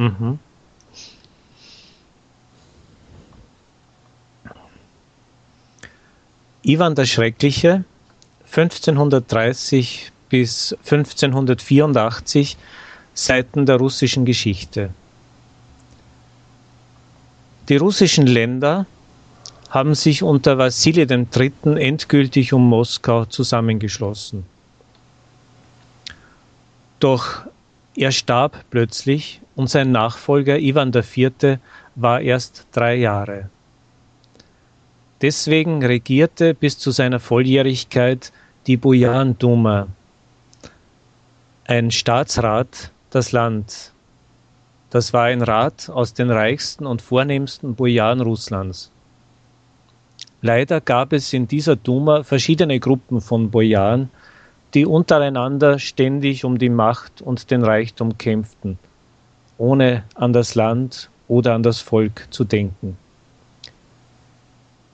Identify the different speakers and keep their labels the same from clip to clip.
Speaker 1: Mhm. Ivan der Schreckliche, 1530 bis 1584, Seiten der russischen Geschichte. Die russischen Länder haben sich unter Wassili III. endgültig um Moskau zusammengeschlossen. Doch er starb plötzlich und sein Nachfolger Ivan IV. war erst drei Jahre. Deswegen regierte bis zu seiner Volljährigkeit die Bujan Duma, ein Staatsrat, das Land. Das war ein Rat aus den reichsten und vornehmsten Bojaren Russlands. Leider gab es in dieser Duma verschiedene Gruppen von Bojaren, die untereinander ständig um die Macht und den Reichtum kämpften, ohne an das Land oder an das Volk zu denken.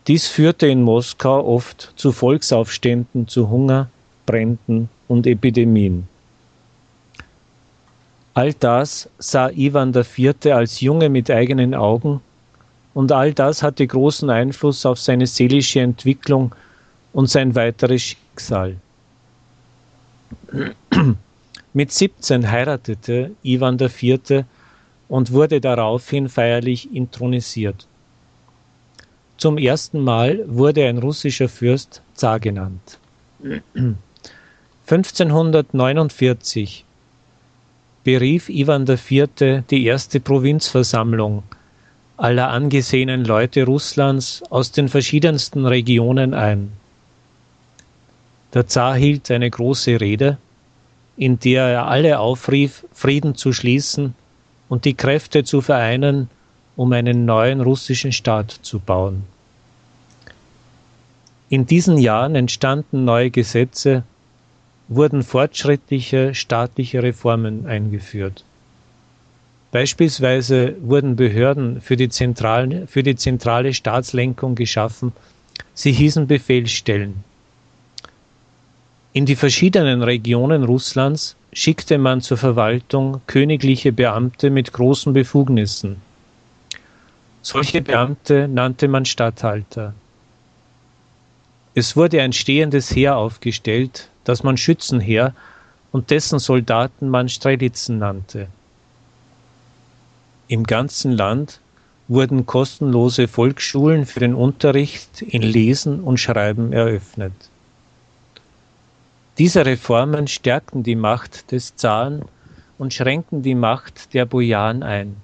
Speaker 1: Dies führte in Moskau oft zu Volksaufständen, zu Hunger, Bränden und Epidemien. All das sah Ivan IV. als Junge mit eigenen Augen und all das hatte großen Einfluss auf seine seelische Entwicklung und sein weiteres Schicksal. Mit 17 heiratete Ivan IV. Und wurde daraufhin feierlich intronisiert. Zum ersten Mal wurde ein russischer Fürst Zar genannt. 1549 berief Ivan IV. die erste Provinzversammlung aller angesehenen Leute Russlands aus den verschiedensten Regionen ein. Der Zar hielt eine große Rede, in der er alle aufrief, Frieden zu schließen und die Kräfte zu vereinen, um einen neuen russischen Staat zu bauen. In diesen Jahren entstanden neue Gesetze, wurden fortschrittliche staatliche Reformen eingeführt. Beispielsweise wurden Behörden für die, zentralen, für die zentrale Staatslenkung geschaffen. Sie hießen Befehlsstellen. In die verschiedenen Regionen Russlands schickte man zur Verwaltung königliche Beamte mit großen Befugnissen. Solche Beamte nannte man Statthalter. Es wurde ein stehendes Heer aufgestellt, das man Schützenheer und dessen Soldaten man Strelitzen nannte. Im ganzen Land wurden kostenlose Volksschulen für den Unterricht in Lesen und Schreiben eröffnet. Diese Reformen stärkten die Macht des Zaren und schränkten die Macht der Bojaren ein.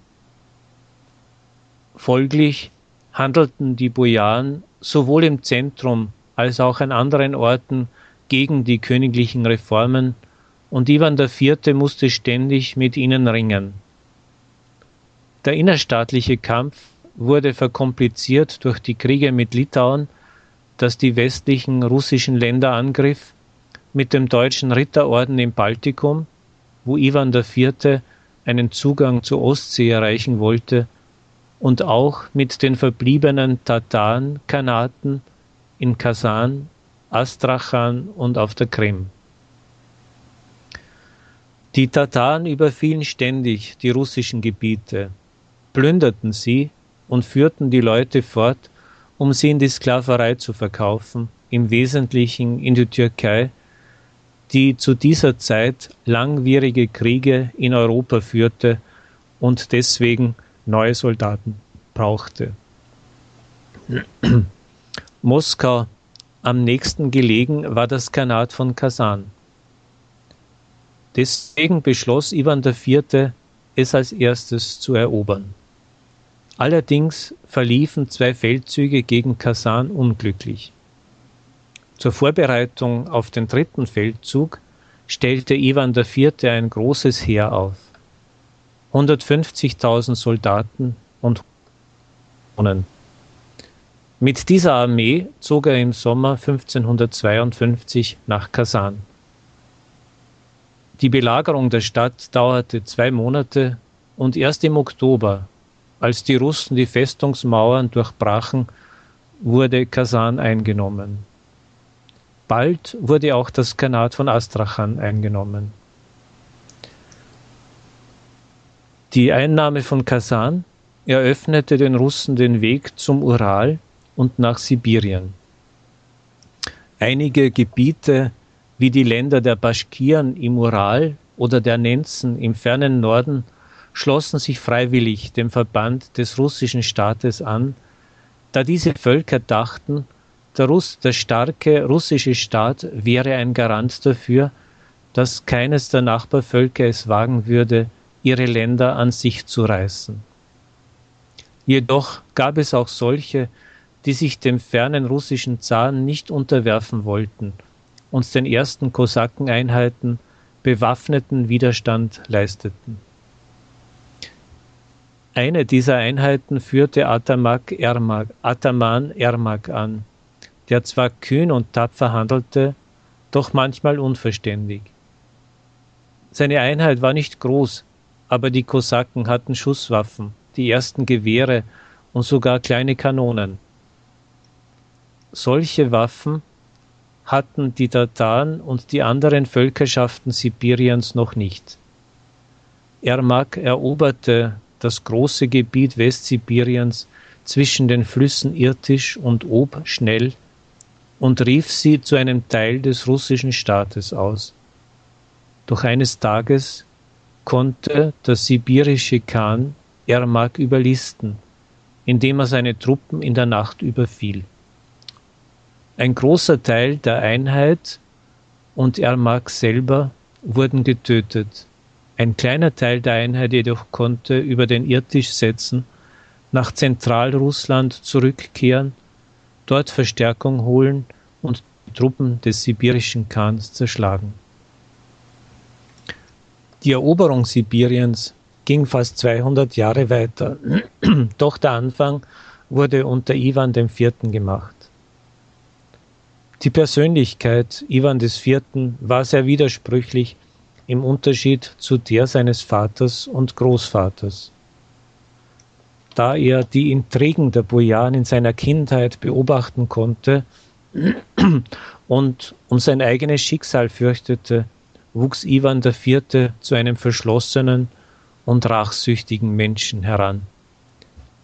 Speaker 1: Folglich handelten die Bojaren sowohl im Zentrum als auch an anderen Orten gegen die königlichen Reformen und Ivan IV. musste ständig mit ihnen ringen. Der innerstaatliche Kampf wurde verkompliziert durch die Kriege mit Litauen, das die westlichen russischen Länder angriff, mit dem deutschen Ritterorden im Baltikum, wo Ivan IV. einen Zugang zur Ostsee erreichen wollte, und auch mit den verbliebenen Tataren, Kanaten in Kasan, Astrachan und auf der Krim. Die Tataren überfielen ständig die russischen Gebiete, plünderten sie und führten die Leute fort, um sie in die Sklaverei zu verkaufen, im Wesentlichen in die Türkei, die zu dieser Zeit langwierige Kriege in Europa führte und deswegen neue Soldaten brauchte. Moskau am nächsten gelegen war das Khanat von Kasan. Deswegen beschloss Ivan IV., es als erstes zu erobern. Allerdings verliefen zwei Feldzüge gegen Kasan unglücklich. Zur Vorbereitung auf den dritten Feldzug stellte Ivan IV. ein großes Heer auf. 150.000 Soldaten und mit dieser Armee zog er im Sommer 1552 nach Kasan. Die Belagerung der Stadt dauerte zwei Monate und erst im Oktober, als die Russen die Festungsmauern durchbrachen, wurde Kasan eingenommen. Bald wurde auch das Khanat von Astrachan eingenommen. Die Einnahme von Kasan eröffnete den Russen den Weg zum Ural und nach Sibirien. Einige Gebiete wie die Länder der Baschkiren im Ural oder der Nenzen im fernen Norden schlossen sich freiwillig dem Verband des russischen Staates an, da diese Völker dachten, der, Russ, der starke russische Staat wäre ein Garant dafür, dass keines der Nachbarvölker es wagen würde, ihre Länder an sich zu reißen. Jedoch gab es auch solche, die sich dem fernen russischen Zaren nicht unterwerfen wollten und den ersten Kosakeneinheiten bewaffneten Widerstand leisteten. Eine dieser Einheiten führte Ataman Ermak an, der zwar kühn und tapfer handelte, doch manchmal unverständig. Seine Einheit war nicht groß, aber die Kosaken hatten Schusswaffen, die ersten Gewehre und sogar kleine Kanonen. Solche Waffen hatten die Tataren und die anderen Völkerschaften Sibiriens noch nicht. Ermak eroberte das große Gebiet Westsibiriens zwischen den Flüssen Irtisch und Ob schnell und rief sie zu einem Teil des russischen Staates aus. Doch eines Tages konnte der sibirische Khan Ermak überlisten, indem er seine Truppen in der Nacht überfiel. Ein großer Teil der Einheit und Ermak selber wurden getötet. Ein kleiner Teil der Einheit jedoch konnte über den Irtisch setzen, nach Zentralrussland zurückkehren, dort Verstärkung holen und die Truppen des sibirischen Khans zerschlagen. Die Eroberung Sibiriens ging fast 200 Jahre weiter, doch der Anfang wurde unter Ivan IV. gemacht. Die Persönlichkeit Ivan IV. war sehr widersprüchlich im Unterschied zu der seines Vaters und Großvaters. Da er die Intrigen der Bojan in seiner Kindheit beobachten konnte und um sein eigenes Schicksal fürchtete, wuchs Ivan IV. zu einem verschlossenen und rachsüchtigen Menschen heran.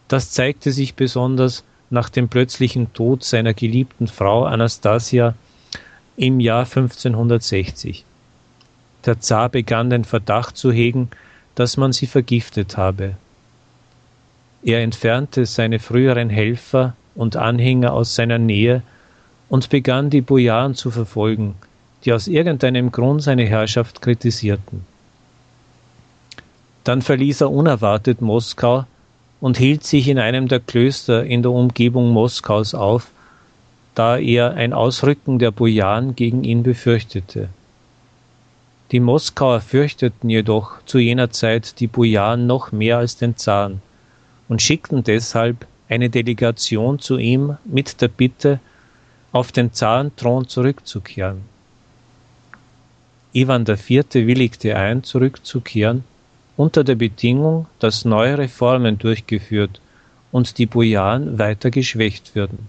Speaker 1: Das zeigte sich besonders nach dem plötzlichen Tod seiner geliebten Frau Anastasia im Jahr 1560. Der Zar begann den Verdacht zu hegen, dass man sie vergiftet habe. Er entfernte seine früheren Helfer und Anhänger aus seiner Nähe und begann die Bojaren zu verfolgen, die aus irgendeinem Grund seine Herrschaft kritisierten. Dann verließ er unerwartet Moskau und hielt sich in einem der Klöster in der Umgebung Moskaus auf, da er ein Ausrücken der Bojaren gegen ihn befürchtete. Die Moskauer fürchteten jedoch zu jener Zeit die Bojaren noch mehr als den Zaren und schickten deshalb eine Delegation zu ihm mit der Bitte, auf den Zarenthron zurückzukehren. Ivan IV. willigte ein, zurückzukehren, unter der Bedingung, dass neue Reformen durchgeführt und die Bojaren weiter geschwächt würden.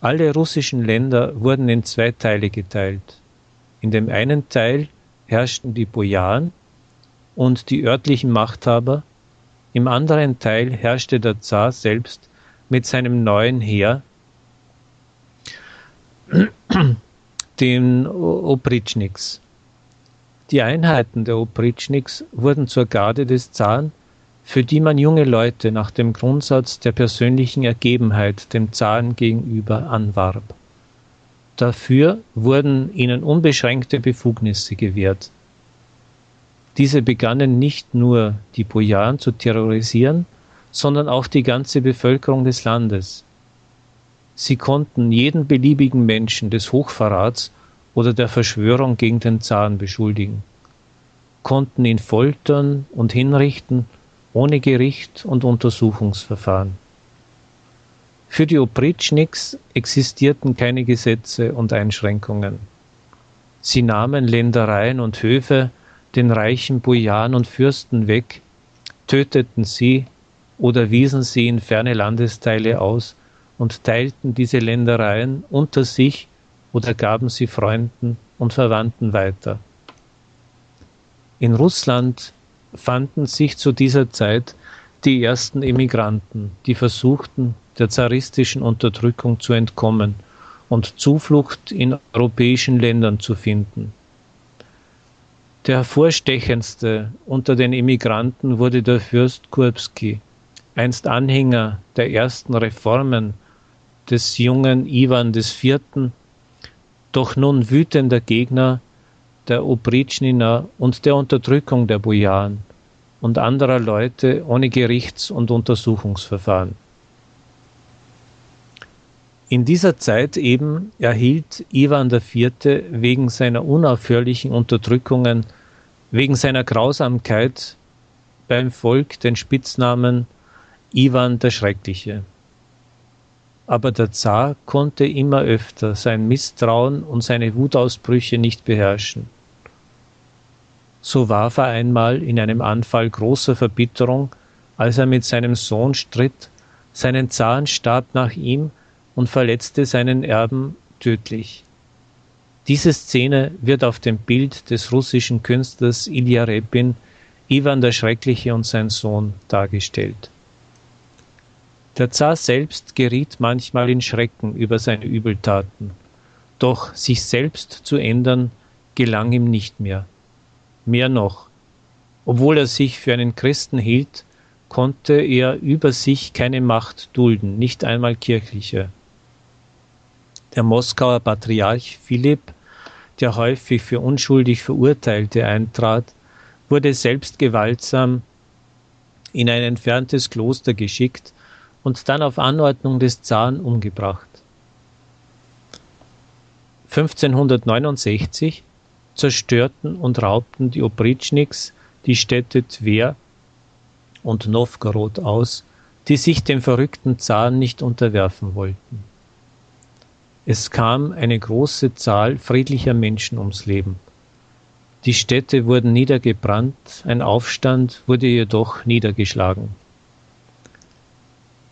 Speaker 1: Alle russischen Länder wurden in zwei Teile geteilt. In dem einen Teil herrschten die Bojaren und die örtlichen Machthaber, im anderen Teil herrschte der Zar selbst mit seinem neuen Heer, den Opritschniks. Die Einheiten der Opritschniks wurden zur Garde des Zaren, für die man junge Leute nach dem Grundsatz der persönlichen Ergebenheit dem Zaren gegenüber anwarb. Dafür wurden ihnen unbeschränkte Befugnisse gewährt. Diese begannen nicht nur die Bojaren zu terrorisieren, sondern auch die ganze Bevölkerung des Landes. Sie konnten jeden beliebigen Menschen des Hochverrats oder der Verschwörung gegen den Zaren beschuldigen, konnten ihn foltern und hinrichten ohne Gericht und Untersuchungsverfahren. Für die Opritschniks existierten keine Gesetze und Einschränkungen. Sie nahmen Ländereien und Höfe den reichen Bojaren und Fürsten weg, töteten sie oder wiesen sie in ferne Landesteile aus und teilten diese Ländereien unter sich oder gaben sie Freunden und Verwandten weiter. In Russland fanden sich zu dieser Zeit die ersten Emigranten, die versuchten, der zaristischen Unterdrückung zu entkommen und Zuflucht in europäischen Ländern zu finden. Der hervorstechendste unter den Emigranten wurde der Fürst Kurbski, einst Anhänger der ersten Reformen des jungen Iwan IV., doch nun wütender Gegner der Opričnina und der Unterdrückung der Bojaren und anderer Leute ohne Gerichts- und Untersuchungsverfahren. In dieser Zeit eben erhielt Iwan IV. wegen seiner unaufhörlichen Unterdrückungen, wegen seiner Grausamkeit beim Volk den Spitznamen Iwan der Schreckliche. Aber der Zar konnte immer öfter sein Misstrauen und seine Wutausbrüche nicht beherrschen. So warf er einmal in einem Anfall großer Verbitterung, als er mit seinem Sohn stritt, seinen Zarenstab nach ihm und verletzte seinen Erben tödlich. Diese Szene wird auf dem Bild des russischen Künstlers Ilya Repin, Ivan der Schreckliche und sein Sohn dargestellt. Der Zar selbst geriet manchmal in Schrecken über seine Übeltaten, doch sich selbst zu ändern gelang ihm nicht mehr. Mehr noch, obwohl er sich für einen Christen hielt, konnte er über sich keine Macht dulden, nicht einmal kirchliche. Der Moskauer Patriarch Philipp, der häufig für unschuldig Verurteilte eintrat, wurde selbst gewaltsam in ein entferntes Kloster geschickt und dann auf Anordnung des Zaren umgebracht. 1569 zerstörten und raubten die Opritschniks die Städte Twer und Nowgorod aus, die sich dem verrückten Zaren nicht unterwerfen wollten. Es kam eine große Zahl friedlicher Menschen ums Leben. Die Städte wurden niedergebrannt, ein Aufstand wurde jedoch niedergeschlagen.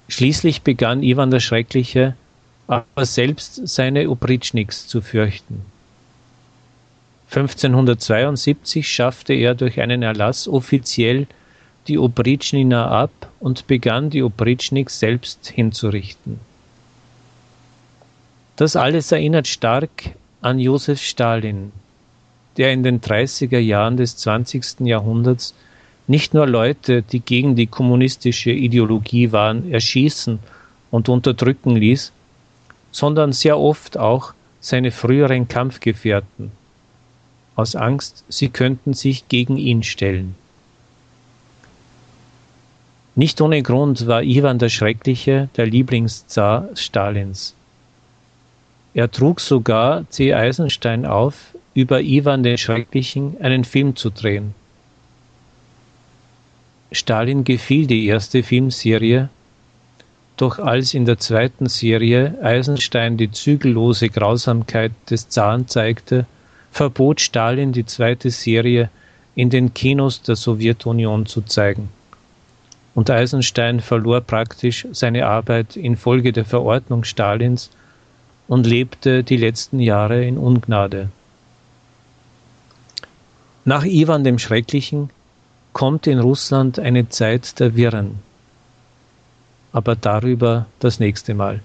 Speaker 1: Schließlich begann Iwan der Schreckliche, aber selbst seine Opritschniks zu fürchten. 1572 schaffte er durch einen Erlass offiziell die Opritschnina ab und begann die Opritschniks selbst hinzurichten. Das alles erinnert stark an Josef Stalin, der in den 30er Jahren des 20. Jahrhunderts nicht nur Leute, die gegen die kommunistische Ideologie waren, erschießen und unterdrücken ließ, sondern sehr oft auch seine früheren Kampfgefährten, aus Angst, sie könnten sich gegen ihn stellen. Nicht ohne Grund war Iwan der Schreckliche der Lieblingszar Stalins. Er trug sogar C. Eisenstein auf, über Iwan den Schrecklichen einen Film zu drehen. Stalin gefiel die erste Filmserie, doch als in der zweiten Serie Eisenstein die zügellose Grausamkeit des Zaren zeigte, verbot Stalin die zweite Serie in den Kinos der Sowjetunion zu zeigen. Und Eisenstein verlor praktisch seine Arbeit infolge der Verordnung Stalins und lebte die letzten Jahre in Ungnade. Nach Iwan dem Schrecklichen kommt in Russland eine Zeit der Wirren. Aber darüber das nächste Mal.